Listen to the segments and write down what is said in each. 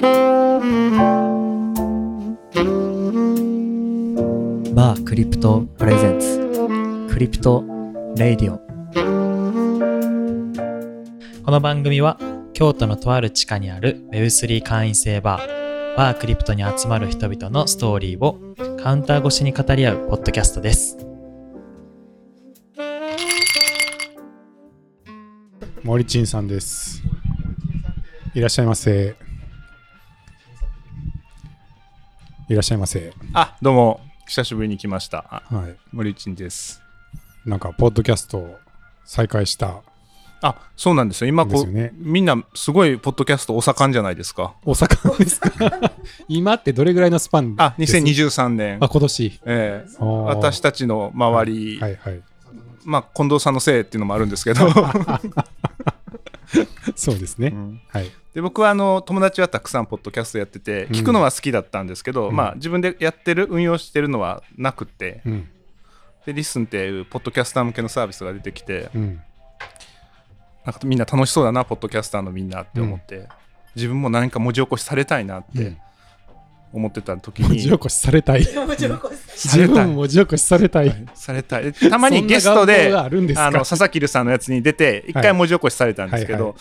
バークリプト presents クリプトレイディオこの番組は京都のとある地下にある Web3 会員制バーバークリプトに集まる人々のストーリーをカウンター越しに語り合うポッドキャストです森珍さんです。いらっしゃいませ。いらっしゃいませ。あ、どうも、久しぶりに来ました。あはい。森内です。なんか、ポッドキャストを再開した。あ、そうなんですよ。今こう、ねみんなすごいポッドキャストお盛んじゃないですか。大阪ですか？今ってどれぐらいのスパンあ、です？2023年あ、。今年。ええあー私たちの周り、はいはい。まあ、近藤さんのせいっていうのもあるんですけど、そうですね。うんはい。で僕はあの友達はたくさんポッドキャストやってて、聞くのは好きだったんですけど、うんまあ、自分でやってる、運用してるのはなくて、うん。で、リスンっていうポッドキャスター向けのサービスが出てきて、うん。なんかみんな楽しそうだな、ポッドキャスターのみんなって思って、自分も何か文字起こしされたいなってうん思ってた時文に、字起こし されたい。文字起こしされたい。されたい。でたまにゲストで、あるんですか？あの佐々木留さんのやつに出て、一回文字起こしされたんですけど、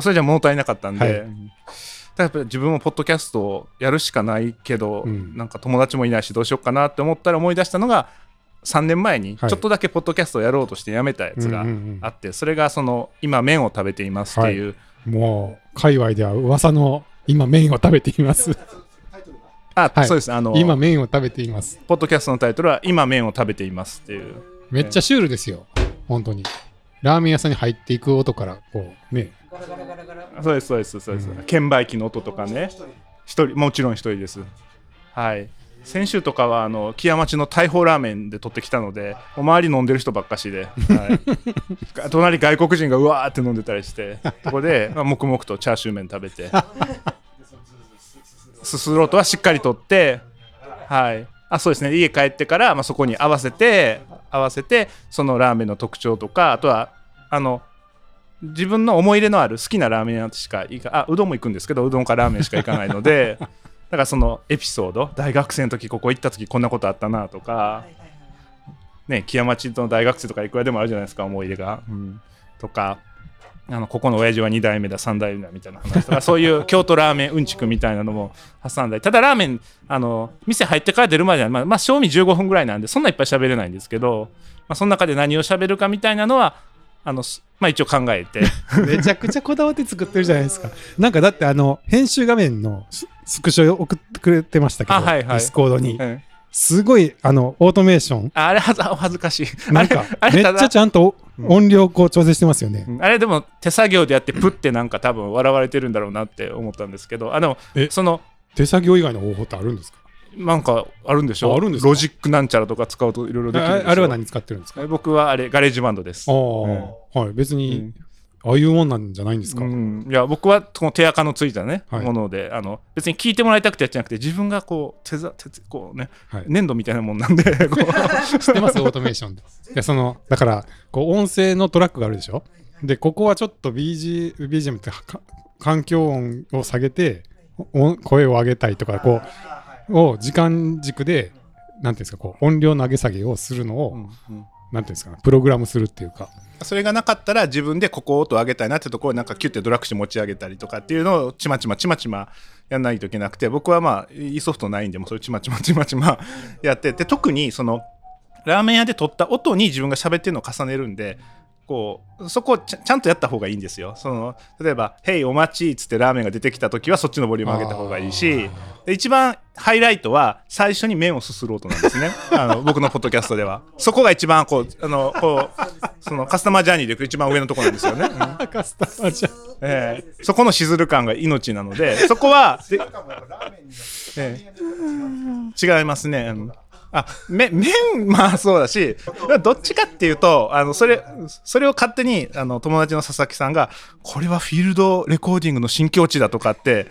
それじゃ物足りなかったんで、はい。だからやっぱり自分もポッドキャストをやるしかないけど、うん。なんか友達もいないしどうしようかなって思ったら思い出したのが3年前にちはい。ょっとだけポッドキャストをやろうとしてやめたやつがあって、それがその今麺を食べていますっていう、もう、界隈では噂の今麺を食べています。あ、はい。そうです。あの今麺を食べています。ポッドキャストのタイトルは今麺を食べていますっていう。めっちゃシュールですよ。本当に。ラーメン屋さんに入っていく音から、こう、ね。そうですそうですそうです、うん券売機の音とかね。一人もちろん一人です。はい。先週とかはあの木屋町の大砲ラーメンで取ってきたのでお周り飲んでる人ばっかしで、はい、隣外国人がうわーって飲んでたりしてそこで、まあ、黙々とチャーシュー麺食べてすすろうとはしっかりとってはい。あそうですね。家帰ってから、まあ、そこに合わせて合わせてそのラーメンの特徴とかあとはあの自分の思い入れのある好きなラーメン屋しか行かあうどんも行くんですけどうどんかラーメンしか行かないので だからそのエピソード大学生の時ここ行った時こんなことあったなとか、ね、木屋町の大学生とかいくらでもあるじゃないですか思い入れが、うん。とかあのここの親父は2代目だ3代目だみたいな話とか そういう京都ラーメンうんちくみたいなのも挟んだりただラーメンあの店入ってから出るまではまあ、まあ、正味15分ぐらいなんでそんないっぱい喋れないんですけど、まあ、その中で何を喋るかみたいなのはあのすまあ一応考えて めちゃくちゃこだわって作ってるじゃないですか。なんかだってあの、編集画面のススクショ送ってくれてましたけど、あはいはいディスコードに。うんすごい、あの、オートメーション。ああれは恥ずかしい。なんかあ、れめっちゃちゃんと音量こう調整してますよね。うん。あれでも手作業でやってプってなんか多分笑われてるんだろうなって思ったんですけど。あでもえその手作業以外の方法ってあるんですか？なんかあるんでしょ？ああるんですかロジックなんちゃらとか使うといろいろできるんですよああれは何使ってるんですか？え僕はあれガレージバンドです。ああ、はい。別に、ああいうもんなんじゃないんですか、うん、いや僕はこの手垢のついたね、はい。ものであの別に聞いてもらいたくてやっちゃなくて自分がこう手ざ手こうねはい。粘土みたいなもんなんで 知ってます？オートメーションで。でそのだからこう音声のトラックがあるでしょ？でここはちょっと BG BGM ってか環境音を下げてお声を上げたいとかこうを時間軸でなんていうんですかこう音量の上げ下げをするのを、うんうん。なんていうんですかねプログラムするっていうかそれがなかったら自分でここ音上げたいなってところをなんかキュッてドラッグして持ち上げたりとかっていうのをちまちまちまちまやんないといけなくて僕はまあ e ソフトないんでもうそれちまちまちまちまやってで特にそのラーメン屋で撮った音に自分が喋ってるのを重ねるんでこうそこをちゃんとやった方がいいんですよ。その例えば「ヘイお待ち」っつってラーメンが出てきた時はそっちのボリューム上げた方がいいしで一番ハイライトは最初に麺をすする音なんですね。あの 僕のポッドキャストでは。そこが一番こうあのこうそのカスタマージャーニーでいく一番上のところなんですよね、う んカスタマーじゃええ。そこのしずる感が命なのでそこはで、ええ。違いますね、うんあめ麺まあそうだしどっちかっていうとあのそれそれを勝手にあの友達の佐々木さんがこれはフィールドレコーディングの新境地だとかって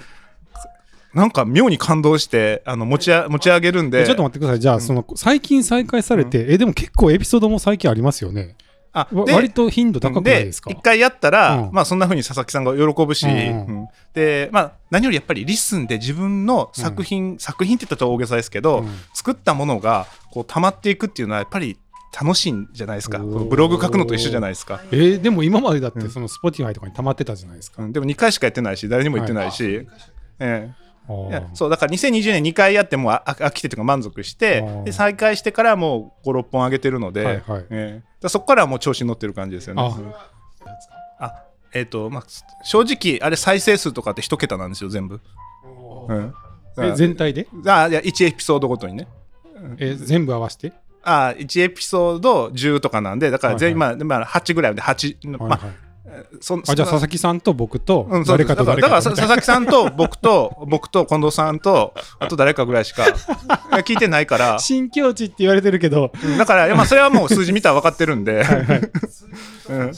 なんか妙に感動してあの持ちあ持ち上げるんで。ちょっと待ってください。じゃあ、その最近再開されて、えでも結構エピソードも最近ありますよね。わあで割と頻度高くないですか？一回やったら、うん。まあそんな風に佐々木さんが喜ぶし、うんうんうん。で、まあ何よりやっぱりリッスンで自分の作品、作品って言ったら大げさですけど、うん。作ったものがこう溜まっていくっていうのはやっぱり楽しいんじゃないですか？ブログ書くのと一緒じゃないですか？えーでも今までだってうんその Spotify とかに溜まってたじゃないですか。うん。でも2回しかやってないし、誰にも言ってないし、ええ。あーいやそうだから2020年2回やってもうあ飽きてというか満足してで再開してからもう56本上げてるので、はいはい。ええ。だからそこからはもう調子に乗ってる感じですよね。あ。えっ、とまあ正直あれ再生数とかって一桁なんですよ全部。うん、え全体で？あいや1エピソードごとにね。え全部合わせて？あ1エピソード10とかなんでだから全員、はまあ、まあ8ぐらいで8、まはいはい。あそんあじゃあ佐々木さんと僕と誰かと誰だからだから佐々木さんと 僕と僕と近藤さんとあと誰かぐらいしか聞いてないから。な 新境地って言われてるけど。うんだから、まあ、それはもう数字見たら分かってるんで、うん、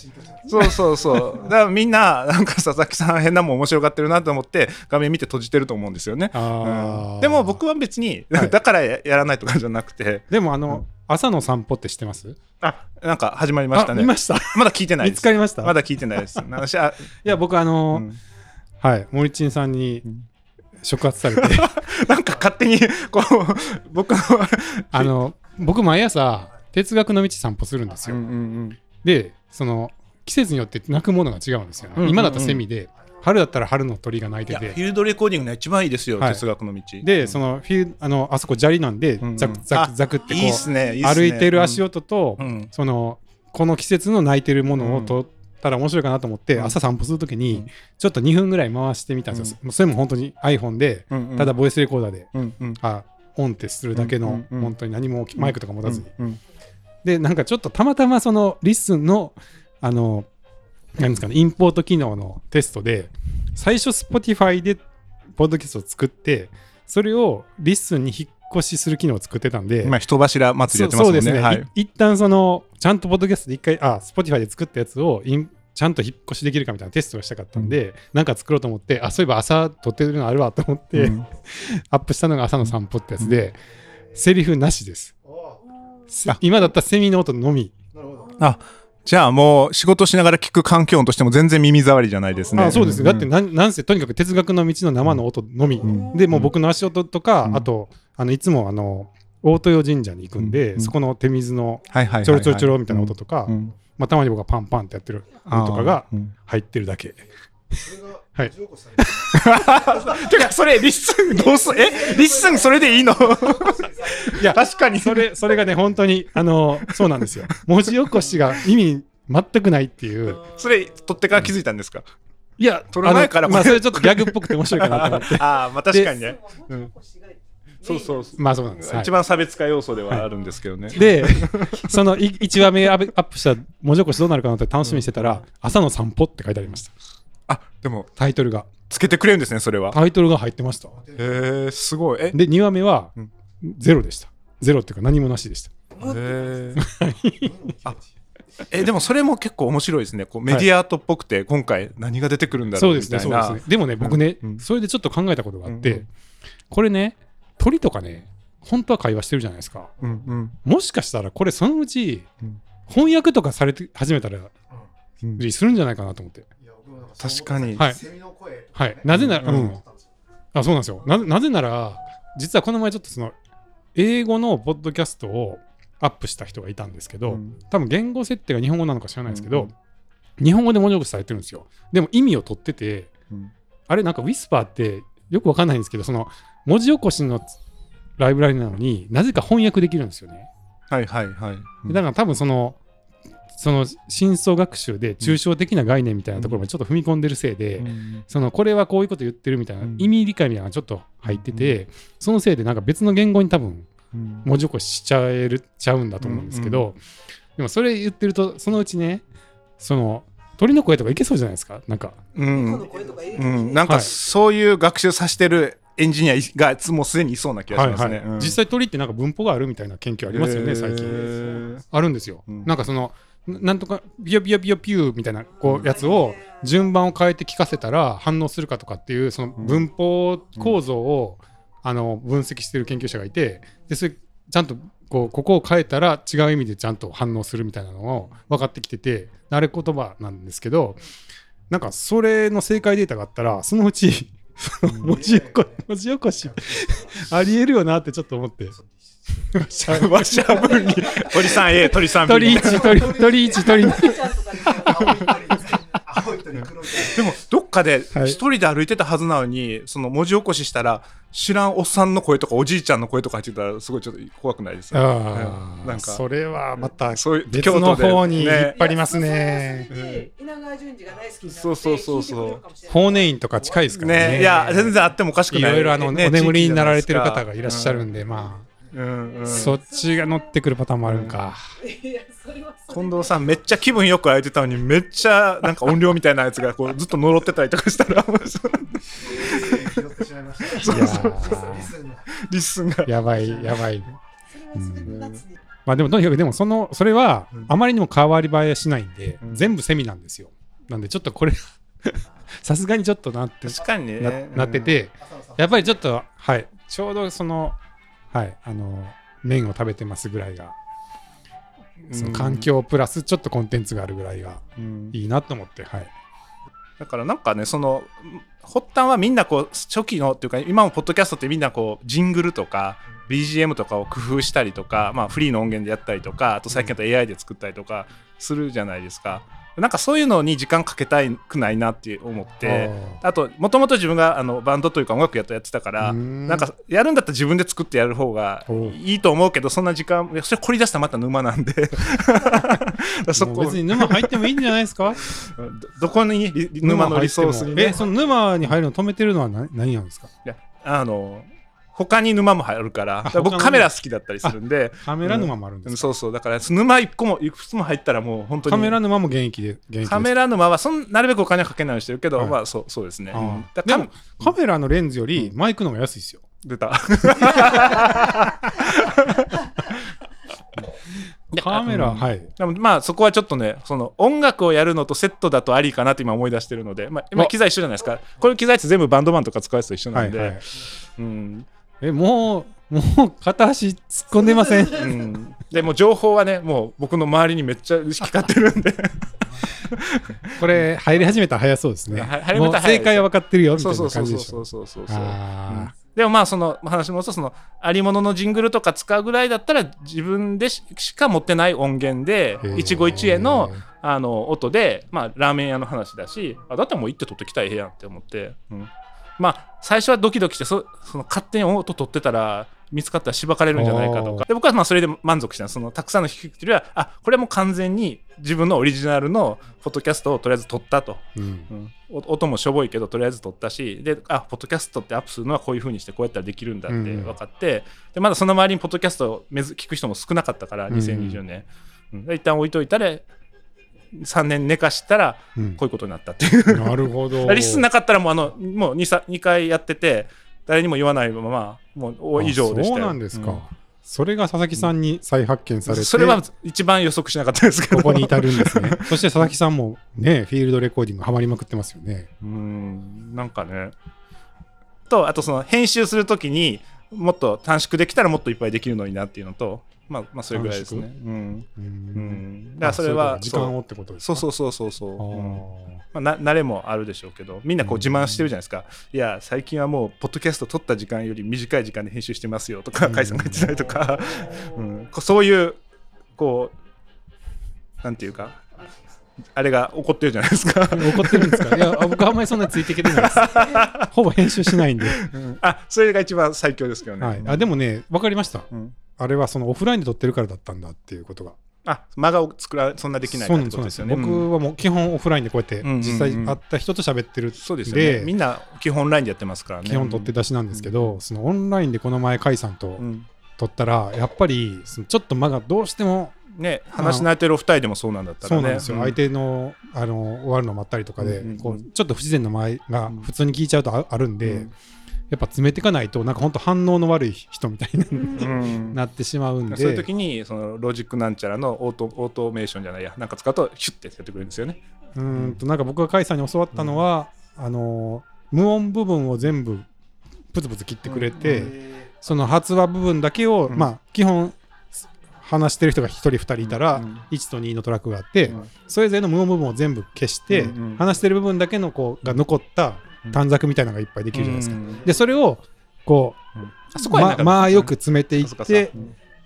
そうそうそう、だからみんな、なんか佐々木さん、変なもん面白がってるなと思って、画面見て閉じてると思うんですよね。うん。でも僕は別に、はい。だからややらないとかじゃなくて、でもあの朝の散歩って知ってます？あなんか始まりましたね。あ見ました。まだ聞いてない見です。つかりました？まだ聞いてないです。いや僕あのうん。はい森珍さんに触発されて。なんか勝手に、こう、僕の、あの僕毎朝哲学の道散歩するんですよ、うんうんうん。でその季節によって鳴くものが違うんですよね、うんうんうん。今だったらセミで春だったら春の鳥が鳴いてて。ィールドレコーディングが一番いいですよ、はい。哲学の道。でそのフィーあのあそこ砂利なんで、うんうん。ザクザクザクってこいいっすね、いいっうすね。歩いてる足音と、うん。そのこの季節の鳴いてるものを撮ったら面白いかなと思って、うん。朝散歩するときにうん。ちょっと2分ぐらい回してみたんですよ、それも本当に iPhone で、うんうん。ただボイスレコーダーで、うんうん。あオンってするだけの、うんうんうん。本当に何もマイクとか持たずに、うんうん。でなんかちょっとたまたまそのリッスンのあのなんですかねインポート機能のテストで最初 Spotify でポッドキャストを作ってそれをリッスンに引っ越しする機能を作ってたんで今、人柱祭りやってますもんね。そうですね、はい。い一旦そのちゃんとポッドキャストで一回あ Spotify で作ったやつをインちゃんと引っ越しできるかみたいなテストをしたかったんで、なんか作ろうと思ってあそういえば朝撮ってるのあるわと思って、うん。アップしたのが朝の散歩ってやつで、セリフなしです。今だったらセミの音のみ。あじゃあもう仕事しながら聞く環境音としても全然耳障りじゃないですね。あそうですだってなんなんせとにかく哲学の道の生の音のみ、ん。でもう僕の足音とか、うん。あとあのいつもあの大豊神社に行くんで、うん。そこの手水のちょろちょろちょろみたいな音とか、うん。まあ、たまに僕がパンパンってやってる音とかが入ってるだけ。はい、てかそれリッスンどうすえ？リッスンそれでいいの？いや確かに。それそれがね本当にあのそうなんですよ。文字起こしが意味全くないっていう。それ取ってから気づいたんですか？いや撮る前からまあ、それちょっとギャグっぽくて面白いかなと思って。ああまあ確かにね、うん、そうそうそうまあそうなんです、はい。一番差別化要素ではあるんですけどね、でその1話目アップした文字起こしどうなるかなって楽しみにしてたら「朝の散歩」って書いてありましたあでもタイトルが。つけてくれるんですねそれは。タイトルが入ってました。へえすごい。え？で2話目はうん。ゼロでした。ゼロっていうか何もなしでした。へー。あえでもそれも結構面白いですね。こうメディアアートっぽくて、今回何が出てくるんだそうですねろうみたいな。そうですね。でもね僕ね、うん。それでちょっと考えたことがあって、うんうん。これね鳥とかね本当は会話してるじゃないですか。うんうん。もしかしたらこれそのうちうん。翻訳とかされて始めたらうん。するんじゃないかなと思って確かに、はい。はい。なぜなら、ううん。んあそうなんですよ。ななぜなら実はこの前ちょっとその英語のポッドキャストをアップした人がいたんですけど、うん。多分言語設定が日本語なのか知らないですけど、うん。日本語で文字起こしされてるんですよ。でも意味を取っててうん。あれなんかウィスパーってよくわかんないんですけどその文字起こしのライブラリなのになぜか翻訳できるんですよね、はいはいはい、うん。だから多分そのその深層学習で抽象的な概念みたいなところまでちょっと踏み込んでるせいで、うん。そのこれはこういうこと言ってるみたいなうん。意味理解みたいなのがちょっと入ってて、そのせいでなんか別の言語に多分うん。文字起こししちゃえるちゃうんだと思うんですけど、でもそれ言ってるとそのうちねその鳥の声とかいけそうじゃないですか？なんか。うん。うん、なんかはい。そういう学習させてるエンジニアがもうすでにいそうな気がしますね。うん。実際鳥ってなんか文法があるみたいな研究ありますよね、最へ近ー。あるんですよ、うん。なんかそのななんとかピヨピヨピヨピューみたいなこうやつを順番を変えて聞かせたら反応するかとかっていうその文法構造を、あの分析してる研究者がいてでそれちゃんとこうここを変えたら違う意味でちゃんと反応するみたいなのを分かってきてて慣れ言葉なんですけどなんかそれの正解データがあったらそのうち 文字起こしありえるよなってちょっと思って。しゃぶしゃぶに鳥さん A 鳥さん B 鳥1鳥鳥1鳥2 でもどっかではい。一人で歩いてたはずなのに、その文字起こししたら知らんおっさんの声とかおじいちゃんの声とか入ってたらすごいちょっと怖くないですかあうん。なんか。あそれはまたそういう別の方に引っ張りますね。で稲川淳二が大好きそうそう。そうそう聞いてくれるかもしれないフォーネインとか近いですからね。ね。いや全然あってもおかしくない。いろいろあの、ねお眠りになられてる方がいらっしゃるんで、まじゃないですかうんうんそっちが乗ってくるパターンもあるんか。近藤さんめっちゃ気分よく歩いてたのにめっちゃなんか音量みたいなやつがこうずっと呪ってたりとかしたら拾ってしまいました。リスンがリスンがやばい、やばい。それはそれで夏にまあでも、とにかく、でも、その、それはうん、あまりにも変わり映えしないんで、うん全部セミなんですよ。なんで、ちょっとこれ、さすがにちょっとなって、確かにねななってて、やっぱりちょっと、はい、ちょうどその、はい、あの、麺を食べてますぐらいが、その環境プラスちょっとコンテンツがあるぐらいがうんいいなと思って、はい。だからなんかねその発端はみんなこう初期のっていうか今もポッドキャストってみんなこうジングルとか BGM とかを工夫したりとか、まあ、フリーの音源でやったりとかあと最近だと AI で作ったりとかするじゃないですか。なんかそういうのに時間かけたくないなって思ってあともともと自分があのバンドというか音楽やっとやってたからうん。なんかやるんだったら自分で作ってやる方がいいと思うけどそんな時間それ凝り出したらまた沼なんで。そこ。別に沼入ってもいいんじゃないですか？どどこにリ沼のリソースにね。え、その沼に入るの止めてるのは何何なんですか？いやあの他に沼も入るから。だから僕カメラ好きだったりするんで。カメラ沼もあるんですか、そうそう。だから沼一個もいくつも入ったらもう本当に。カメラ沼も現役で、現役カメラ沼はそんなるべくお金はかけないようにしてるけど、はい。まあそうそうですね、うでもカメラのレンズよりマイクの方が安いですよ。出た。カメラ、うん。はい。でもまあそこはちょっとねその音楽をやるのとセットだとありかなって今思い出してるので、まあ、今わ。機材一緒じゃないですか。これ機材って全部バンドマンとか使うやつと一緒なんで、はいはい。うんえ、もう、もう片足突っ込んでません？うん、でもう情報はねもう僕の周りにめっちゃ行き交ってるんで。これ、入り始めたら早そうですね。は入めもうたら早いです正解は分かってるよ、みたそいうなそうそうそ感じでしょ。うそうそうそう。あでもまあその話もそうそのありもののジングルとか使うぐらいだったら自分でししか持ってない音源でー。一期一会のあの音で、まあ、ラーメン屋の話だしあだったらもう行って撮ってきたらええやんって思って、うんまあ最初はドキドキしてそその勝手に音取ってたら見つかったらしばかれるんじゃないかとおかで僕はまあそれで満足したのそのたくさんの弾きよりはあこれもう完全に自分のオリジナルのポッドキャストをとりあえず撮ったと。うん。うん。お音もしょぼいけどとりあえず撮ったし。であポッドキャストってアップするのはこういう風にしてこうやったらできるんだってうん。分かって、でまだその周りにポッドキャストを聞く人も少なかったからうん。2020年、うん。で一旦置いといたら3年寝かしたらうんこういうことになったっていうなるほど。リスなかったらもうあのもう 2, さ2回やってて誰にも言わないままもうお以上でしたそうなんですか。うんそれが佐々木さんに再発見されて、それは一番予測しなかったですけどここに至るんですね。そして佐々木さんもね、フィールドレコーディングハマりまくってますよね。うんなんかねとあとその編集するときにもっと短縮できたらもっといっぱいできるのになっていうのとまあまあそれぐらいですね。短うん。ううん。ん。だからそれは時間をってことですか？そうそうそうそうまあ、な慣れもあるでしょうけどみんなこう自慢してるじゃないですか、いや最近はもうポッドキャスト撮った時間より短い時間で編集してますよとかうん。甲斐さんが言ってたりとか、うん、そういうこうなんていうかあれが起こってるじゃないですか。怒ってるんですか？いや、僕はあんまりそんなについていけてないです。ほぼ編集しないんで。あそれが一番最強ですけどね、はい。あ、でもね、分かりました。うんあれはそのオフラインで撮ってるからだったんだっていうことが。あ間が作らそんなできないかってそうなんですよね。僕はもう基本オフラインでこうやってうんうんうん実際会った人と喋ってるんそうですよね。みで、んな基本オンラインでやってますからね。基本取って出しなんですけど、そのオンラインでこの前、甲斐さんとうん撮ったら、やっぱりそのちょっと間がどうしてもね、話し慣れてるお二人でもそうなんだったらね。そうなんですよ、相手のあの終わるの待ったりとかで、うんうんうんこうちょっと不自然な間合いが普通に聞いちゃうとああるんで、うんやっぱ詰めていかないとなんか本当反応の悪い人みたいにうん。なってしまうんで、そういう時にそのロジックなんちゃらのオートオートメーションじゃないやなんか使うとシュッてやってくれるんですよね。うーんとなんか僕が甲斐さんに教わったのは、あの無音部分を全部プツプツ切ってくれて、その発話部分だけを、うん。まあ基本話してる人が1人2人いたら、うん1と2のトラックがあって、うん。それぞれの無音部分を全部消して、うんうん。話してる部分だけのこうが残った短冊みたいなのがいっぱいできるじゃないですか。うん。でそれをこあそうこはままあよく詰めていって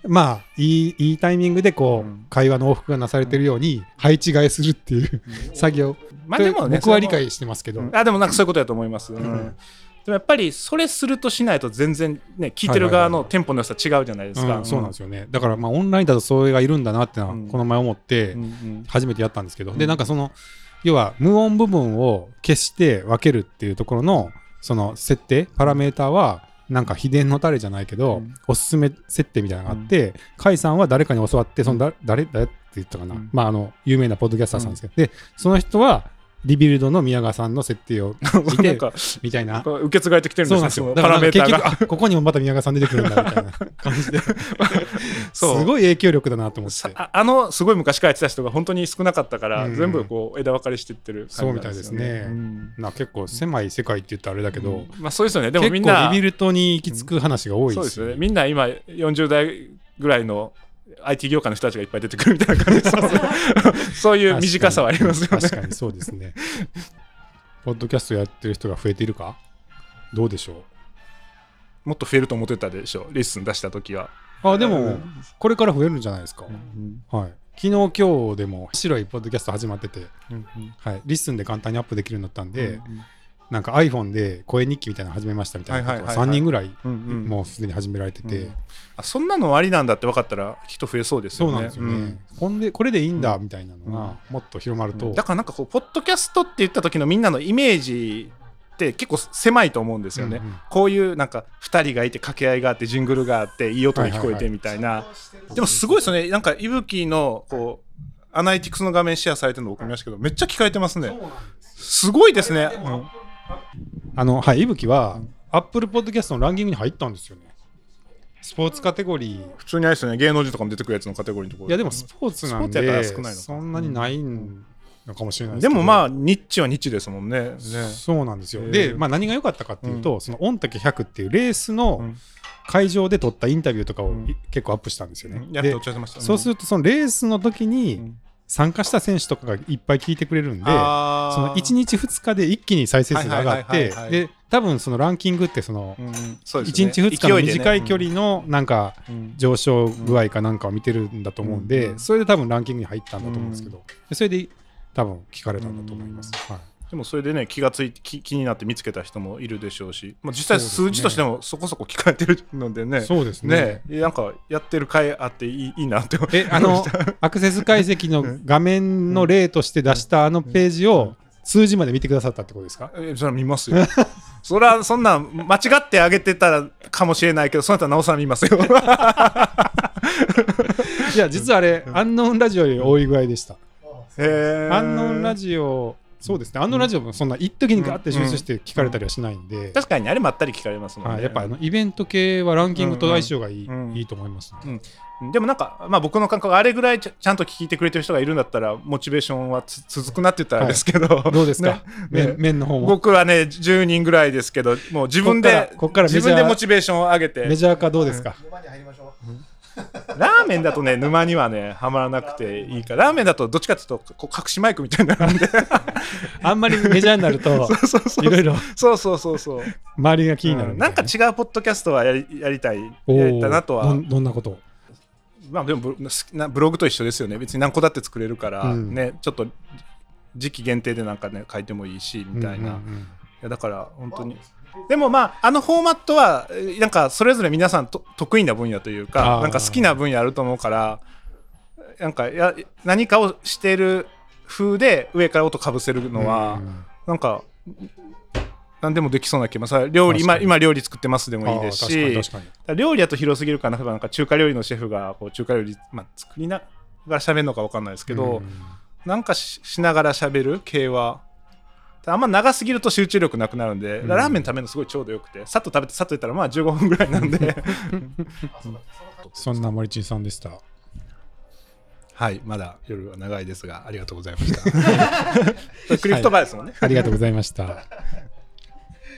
まあいいいいタイミングでこう、うん。会話の往復がなされてるように配置換えするっていう作業、まあでもね僕は理解してますけど、うん。あでもなんかそういうことだと思います、でもやっぱりそれするとしないと全然ね聞いてる側のテンポの良さ違うじゃないですか、うん。そうなんですよね。だからまあオンラインだとそれがいるんだなってのはうん。この前思ってうんうん初めてやったんですけど、うん。でなんかその要は無音部分を消して分けるっていうところのその設定パラメーターはなんか秘伝のタレじゃないけど、うん。おすすめ設定みたいなのがあって、甲斐さんは誰かに教わってそのだ誰誰って言ったかな、うん。まああの有名なポッドキャスターさんですけど、でその人はリビルドの宮川さんの設定を見て みたいな。受け継がれてきてるんそうですねそのなんですよ。だからパラメーター結局ここにもまた宮川さん出てくるんだみたいな感じで。そう。すごい影響力だなと思って。さああのすごい昔からやってた人が本当に少なかったから、うん。全部こう枝分かれしてってるそう感じなんみたいですね。うん。な結構狭い世界って言ったらあれだけど、まあそうですよね。でもみんなリビルトに行き着く話が多いそうですですよね。みんな今40代ぐらいの IT 業界の人たちがいっぱい出てくるみたいな感じで すそういう短さはありますよね。確かにそうですね。ポッドキャストやってる人が増えているか？どうでしょもっと増えると思ってたでしょリッスン出した時は、うあでもこれから増えるんじゃないですか、はい。昨日今日でも面白いポッドキャスト始まってて、はい、リッスンで簡単にアップできるようになったんで、なんか iPhone で声日記みたいなの始めましたみたいなことを3はいはいはいはい。人ぐらいうんうん。もうすでに始められてて、うん。あそんなのありなんだって分かったら人増えそうですよね。そうなんですよね、ほんでこれでいいんだみたいなのがもっと広まると、うん。だからなんかこうポッドキャストって言った時のみんなのイメージって結構狭いと思うんですよね、うんうん。こういうなんか2人がいて掛け合いがあってジングルがあっていい音が聞こえてみたいな、でもすごいですよね。なんかいぶきのこうアナリティクスの画面シェアされてるの僕見ましたけどめっちゃ聞かれてますね。すごいですね、うんあのはいいぶきは、Apple Podcast のランキングに入ったんですよね。スポーツカテゴリー。普通にあれですよね。芸能人とかも出てくるやつのカテゴリーのところ。いやでもスポーツなんで少ないのか。そんなにないのかもしれないでもまああニッチはニッチですもんね。ね。そうなんですよ、で、まあ、何が良かったかっていうと、その御嶽100っていうレースのうん。会場で撮ったインタビューとかを結構アップしたんですよね、やってでおっしゃってました。そうするとそのレースの時うにん参加した選手とかがいっぱい聞いてくれるんで、その1日2日で一気に再生数が上がってで多分そのランキングってそのうんそうです1ね日2日の短い距離のなんかうん。上昇具合かなんかを見てるんだと思うんで、うんそれで多分ランキングに入ったんだと思うんですけど、でそれで多分聞かれたんだと思います。はいでもそれでね気がついて気気になって見つけた人もいるでしょうし、まあ、実際数字としてもそこそこ聞かれてるのでね。そうですね。ね。なんかやってる回あっていいいいなって思えあのアクセス解析の画面の例として出したあのページを数字まで見てくださったってことですか？えそれは見ますよ。それはそんなん間違ってあげてたらかもしれないけどその後はなおさら見ますよ。いや実はあれアンノーンラジオより多い具合でした。へー。アンノーンラジオそうですね。アンノーンラジオもそんな一時にガーって集中して聞かれたりはしないんで、確かにねあれまったり聞かれますもんね、はい、やっぱあのイベント系はランキングと相性がいい,、うんうんいいと思います、でもなんか、まあ、僕の感覚あれぐらいちゃちゃんと聞いてくれてる人がいるんだったらモチベーションはつ続くなって言ったらあれですけど、どうですか、ね。面面の方も僕はね10人ぐらいですけどもう自分で自分でモチベーションを上げて。メジャー化どうですか、入りましょう？ラーメンだとね沼にはねはまらなくていいからラーメンだとどっちかっていうとこう隠しマイクみたいになるんで。あんまりメジャーになると いろいろ。そうそうそうそう。周りが気になるうん。なんか違うポッドキャストはやりやりたいやりたいなとは。どんなこと？まあでもブロ好きなブログと一緒ですよね。別に何個だって作れるから、うん。ねちょっと時期限定でなんかね書いてもいいしみたいな、いうんうんうん。やだから本当にでもまああのフォーマットはえーなんかそれぞれ皆さんと得意な分野というあかー。なんか好きな分野あると思うからなんかや何かをしてる風で上から音かぶせるのは、うん。なんか何でもできそうな気もさ料理今今料理作ってますでもいいですし料理だと広すぎるからなんか中華料理のシェフがこう中華料理、まあ、作りながら喋るのか分かんないですけど、うん。なんかししながら喋る系はあんま長すぎると集中力なくなるんで、うん。ラーメン食べるのすごいちょうどよくてさっと食べてさっと言ったらまあ15分ぐらいなんで。そんな森珍さんでした。はいまだ夜は長いですがありがとうございました。クリフトバーですもんね、ありがとうございました